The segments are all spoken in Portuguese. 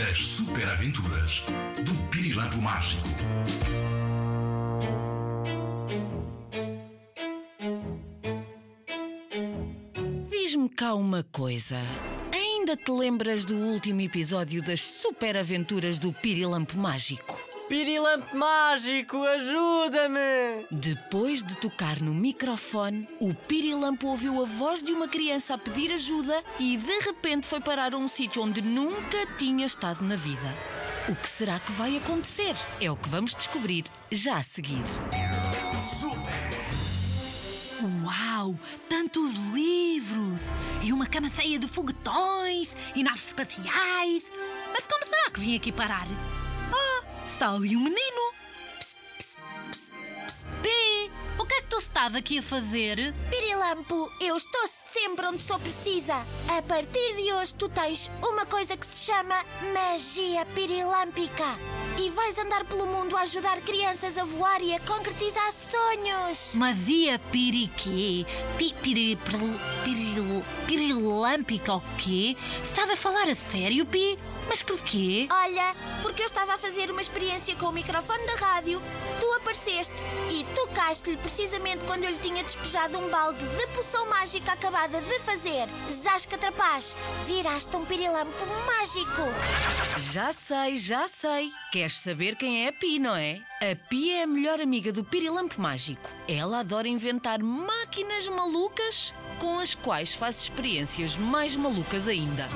As super aventuras do Pirilampo Mágico. Diz-me cá uma coisa. Ainda te lembras do último episódio das super aventuras do Pirilampo Mágico? Pirilampo mágico, ajuda-me! Depois de tocar no microfone, o Pirilampo ouviu a voz de uma criança a pedir ajuda e de repente foi parar a um sítio onde nunca tinha estado na vida. O que será que vai acontecer? É o que vamos descobrir já a seguir. Uau! Tantos livros! E uma cama cheia de foguetões e naves espaciais! Mas como será que vim aqui parar? Está ali um menino! Psst, psst, psst, psst. Pi, o que é que tu estás aqui a fazer? Pirilampo, eu estou sempre onde sou precisa. A partir de hoje, tu tens uma coisa que se chama magia pirilâmpica. E vais andar pelo mundo a ajudar crianças a voar e a concretizar sonhos. Magia piriquê? Pi, piri, piril, piril, pirilâmpica o quê? Estás a falar a sério, Pi? Mas porquê? Olha, porque eu estava a fazer uma experiência com o microfone da rádio, tu apareceste e tocaste-lhe precisamente quando eu lhe tinha despejado um balde de poção mágica acabada de fazer. Zasca Trapaz, viraste um pirilampo mágico. Já sei, já sei. Queres saber quem é a Pi, não é? A Pi é a melhor amiga do Pirilampo Mágico. Ela adora inventar máquinas malucas com as quais faz experiências mais malucas ainda.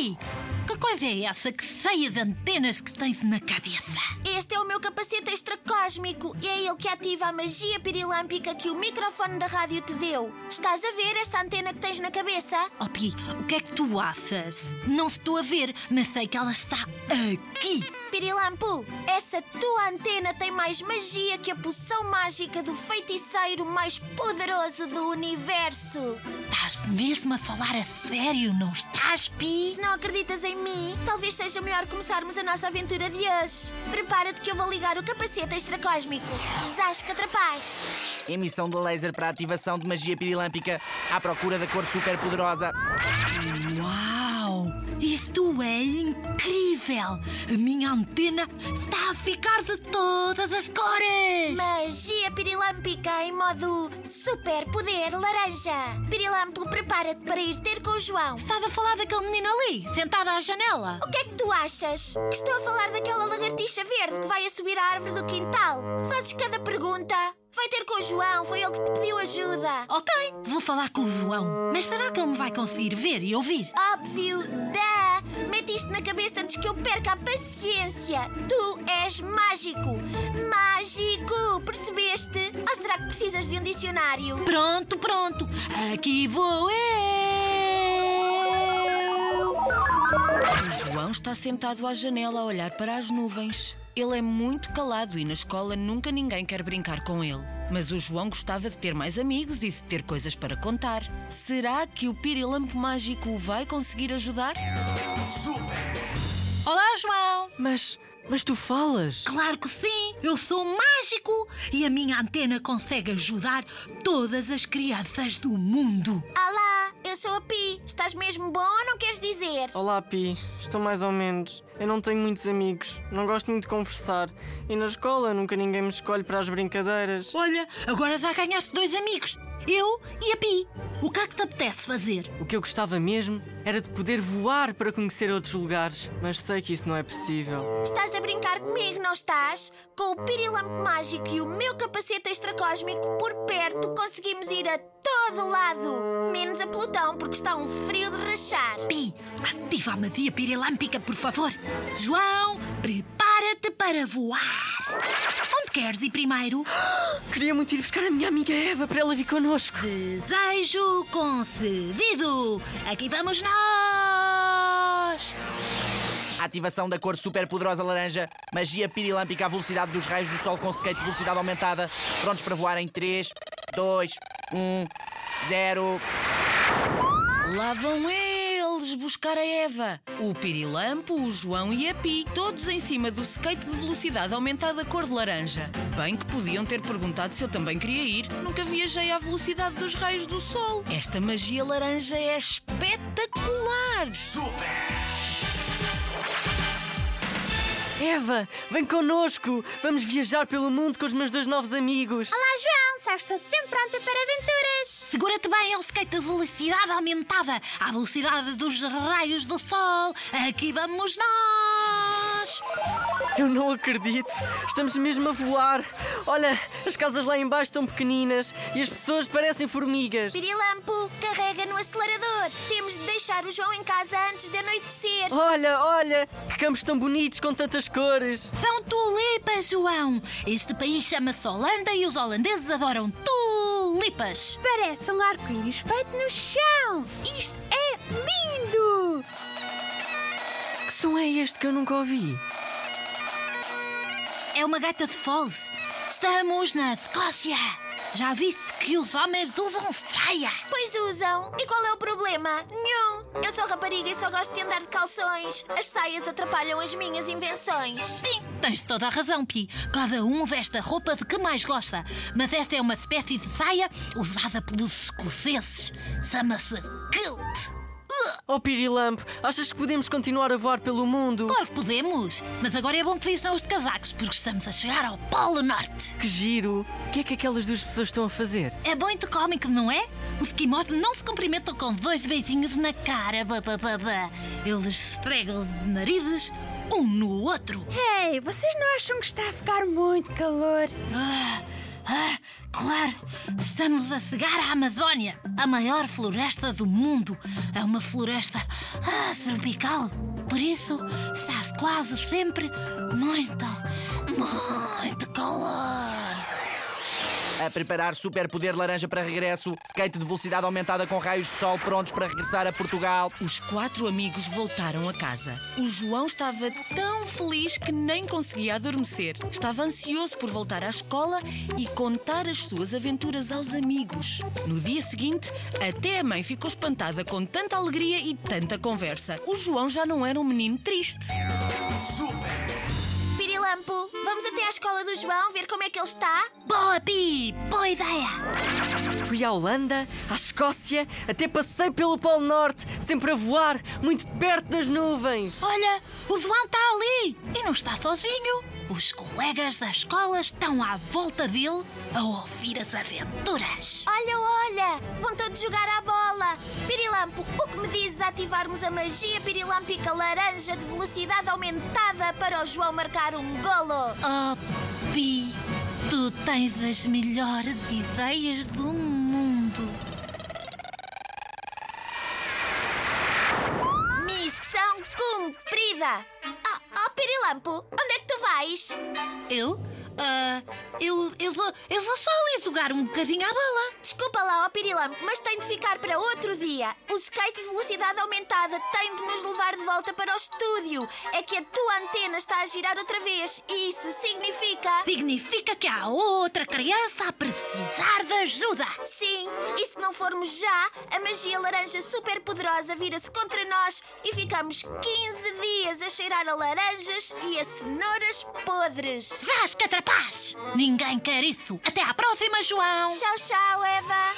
Que coisa é essa que cheia de antenas que tens na cabeça? Este é o meu capacete extracósmico e é ele que ativa a magia pirilâmpica que o microfone da rádio te deu. Estás a ver essa antena que tens na cabeça? Oh, Pi, o que é que tu achas? Não estou a ver, mas sei que ela está aqui. Pirilampo, essa tua antena tem mais magia que a poção mágica do feiticeiro mais poderoso do universo. Estás mesmo a falar a sério, não estás, Pi? Se não acreditas em mim, talvez seja melhor começarmos a nossa aventura de hoje. Prepara-te que eu vou ligar o capacete extracósmico. Zasca Trapaz. Emissão de laser para ativação de magia pirilâmpica à procura da cor super poderosa. Uau! Isto é incrível! A minha antena está a ficar de todas as cores! Magia pirilâmpica em modo super poder laranja. Pirilampo, prepara-te para ir ter com o João. Estás a falar daquele menino ali, sentado à janela? O que é que tu achas? Que estou a falar daquela lagartixa verde que vai a subir à árvore do quintal? Fazes cada pergunta. Vai ter com o João, foi ele que te pediu ajuda. Ok, vou falar com o João. Mas será que ele me vai conseguir ver e ouvir? Óbvio, dá! Mete isto na cabeça antes que eu perca a paciência. Tu és mágico. Mágico, percebeste? Ou será que precisas de um dicionário? Pronto, pronto. Aqui vou eu. O João está sentado à janela a olhar para as nuvens. Ele é muito calado e na escola nunca ninguém quer brincar com ele. Mas o João gostava de ter mais amigos e de ter coisas para contar. Será que o Pirilampo Mágico o vai conseguir ajudar? Olá, João. Mas. Mas tu falas? Claro que sim, eu sou mágico e a minha antena consegue ajudar todas as crianças do mundo. Sou a Pi. Estás mesmo bom ou não queres dizer? Olá, Pi. Estou mais ou menos. Eu não tenho muitos amigos, não gosto muito de conversar. E na escola nunca ninguém me escolhe para as brincadeiras. Olha, agora já ganhaste dois amigos, eu e a Pi. O que é que te apetece fazer? O que eu gostava mesmo era de poder voar para conhecer outros lugares, mas sei que isso não é possível. Estás a brincar comigo, não estás? Com o pirilampo mágico e o meu capacete extracósmico por perto, conseguimos ir a todo lado. Menos a pelotão, porque está um frio de rachar. Pi, ativa a magia pirilâmpica, por favor. João, prepara-te para voar. Onde queres ir primeiro? Queria muito ir buscar a minha amiga Eva para ela vir connosco. Desejo concedido. Aqui vamos nós. Ativação da cor super poderosa laranja, magia pirilâmpica à velocidade dos raios do sol com skate de velocidade aumentada. Prontos para voar em 3, 2, 1, 0. Lá vão eles eles buscar a Eva. O Pirilampo, o João e a Pi, todos em cima do skate de velocidade aumentada cor de laranja. Bem que podiam ter perguntado se eu também queria ir. Nunca viajei à velocidade dos raios do sol. Esta magia laranja é espetacular! Super! Eva, vem connosco! Vamos viajar pelo mundo com os meus dois novos amigos! Olá, João! Sabes que estou sempre pronta para aventuras! Segura-te bem, é o skate da velocidade aumentada, à velocidade dos raios do sol. Aqui vamos nós! Eu não acredito! Estamos mesmo a voar! Olha, as casas lá embaixo estão pequeninas e as pessoas parecem formigas! Pirilampo, carrega no acelerador. Temos de deixar o João em casa antes de anoitecer. Olha, olha! Que campos tão bonitos com tantas cores! São tulipas, João! Este país chama-se Holanda e os holandeses adoram tulipas! Parece um arco-íris feito no chão! Isto é lindo! Que som é este que eu nunca ouvi? É uma gaita de Falls. Estamos na Escócia. Já viste que os homens usam saia? Pois usam. E qual é o problema? Nenhum. Eu sou rapariga e só gosto de andar de calções. As saias atrapalham as minhas invenções. Sim, tens toda a razão, Pi. Cada um veste a roupa de que mais gosta. Mas esta é uma espécie de saia usada pelos escoceses. Chama-se kilt. Oh Pirilampo, achas que podemos continuar a voar pelo mundo? Claro que podemos, mas agora é bom que vistam os de casacos, porque estamos a chegar ao Polo Norte. Que giro! O que é que aquelas duas pessoas estão a fazer? É muito cómico, não é? Os esquimós não se cumprimentam com dois beijinhos na cara, ba, ba, ba, ba. Eles se estregam de narizes um no outro. Ei, vocês não acham que está a ficar muito calor? Ah, ah, claro, estamos a chegar à Amazónia, a maior floresta do mundo. É uma floresta ah, tropical. Por isso, está quase sempre muito. A preparar superpoder laranja para regresso, skate de velocidade aumentada com raios de sol prontos para regressar a Portugal. Os quatro amigos voltaram a casa. O João estava tão feliz que nem conseguia adormecer. Estava ansioso por voltar à escola e contar as suas aventuras aos amigos. No dia seguinte, até a mãe ficou espantada com tanta alegria e tanta conversa. O João já não era um menino triste. Vamos até à escola do João ver como é que ele está? Boa, Pi! Boa ideia! Fui à Holanda, à Escócia, até passei pelo Polo Norte, sempre a voar, muito perto das nuvens. Olha, o João está ali e não está sozinho. Os colegas da escola estão à volta dele a ouvir as aventuras. Olha, olha, vão todos jogar à bola. Pirilampo, o que me dizes ativarmos a magia pirilâmpica laranja de velocidade aumentada para o João marcar um golo? Oh, Pi, tu tens as melhores ideias do mundo. Missão cumprida! Oh, oh, Pirilampo, onde é que tu vais? Eu? Ah, eu, eu, vou, eu vou só ali jogar um bocadinho à bola. Desculpa lá, ó Pirilampo, mas tem de ficar para outro dia. O skate de velocidade aumentada tem de nos levar de volta para o estúdio. É que a tua antena está a girar outra vez e isso significa. Significa que há outra criança a precisar de ajuda. Sim, e se não formos já, a magia laranja super poderosa vira-se contra nós e ficamos 15 dias a cheirar a laranjas e a cenouras podres. Vasca atrapaz! Ninguém quer isso. Até à próxima, João. Tchau, tchau, Eva.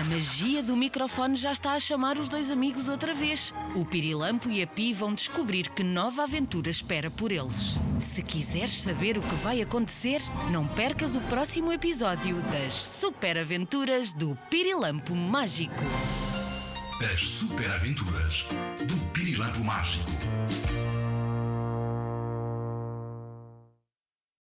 A magia do microfone já está a chamar os dois amigos outra vez. O Pirilampo e a Pi vão descobrir que nova aventura espera por eles. Se quiseres saber o que vai acontecer, não percas o próximo episódio das Super Aventuras do Pirilampo Mágico. As super aventuras do Pirilampo Mágico.